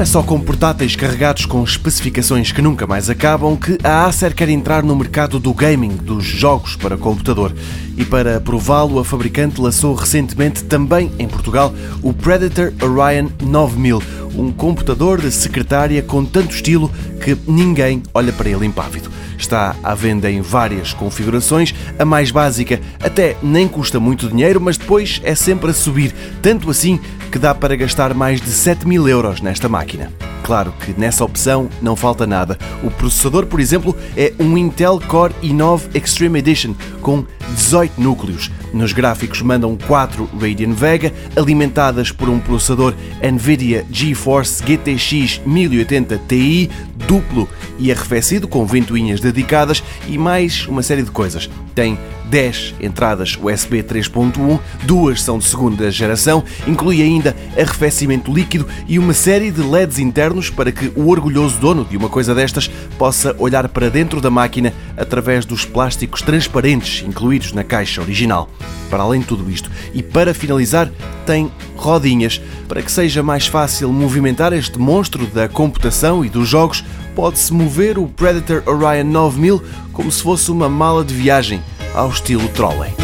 Não é só com portáteis carregados com especificações que nunca mais acabam que a Acer quer entrar no mercado do gaming, dos jogos para computador. E para prová-lo, a fabricante lançou recentemente também em Portugal o Predator Orion 9000, um computador de secretária com tanto estilo que ninguém olha para ele impávido. Está à venda em várias configurações. A mais básica até nem custa muito dinheiro, mas depois é sempre a subir, tanto assim que dá para gastar mais de 7 mil euros nesta máquina. Claro que nessa opção não falta nada. O processador, por exemplo, é um Intel Core i9 Extreme Edition com 18 núcleos. Nos gráficos mandam 4 Radeon Vega, alimentadas por um processador NVIDIA GeForce GTX 1080 Ti duplo e arrefecido com ventoinhas dedicadas e mais uma série de coisas. Tem 10 entradas USB 3.1, duas são de segunda geração, inclui ainda arrefecimento líquido e uma série de LEDs internos para que o orgulhoso dono de uma coisa destas possa olhar para dentro da máquina através dos plásticos transparentes incluídos na caixa original. Para além de tudo isto, e para finalizar, tem rodinhas. Para que seja mais fácil movimentar este monstro da computação e dos jogos, pode-se mover o Predator Orion 9000 como se fosse uma mala de viagem ao estilo trolley.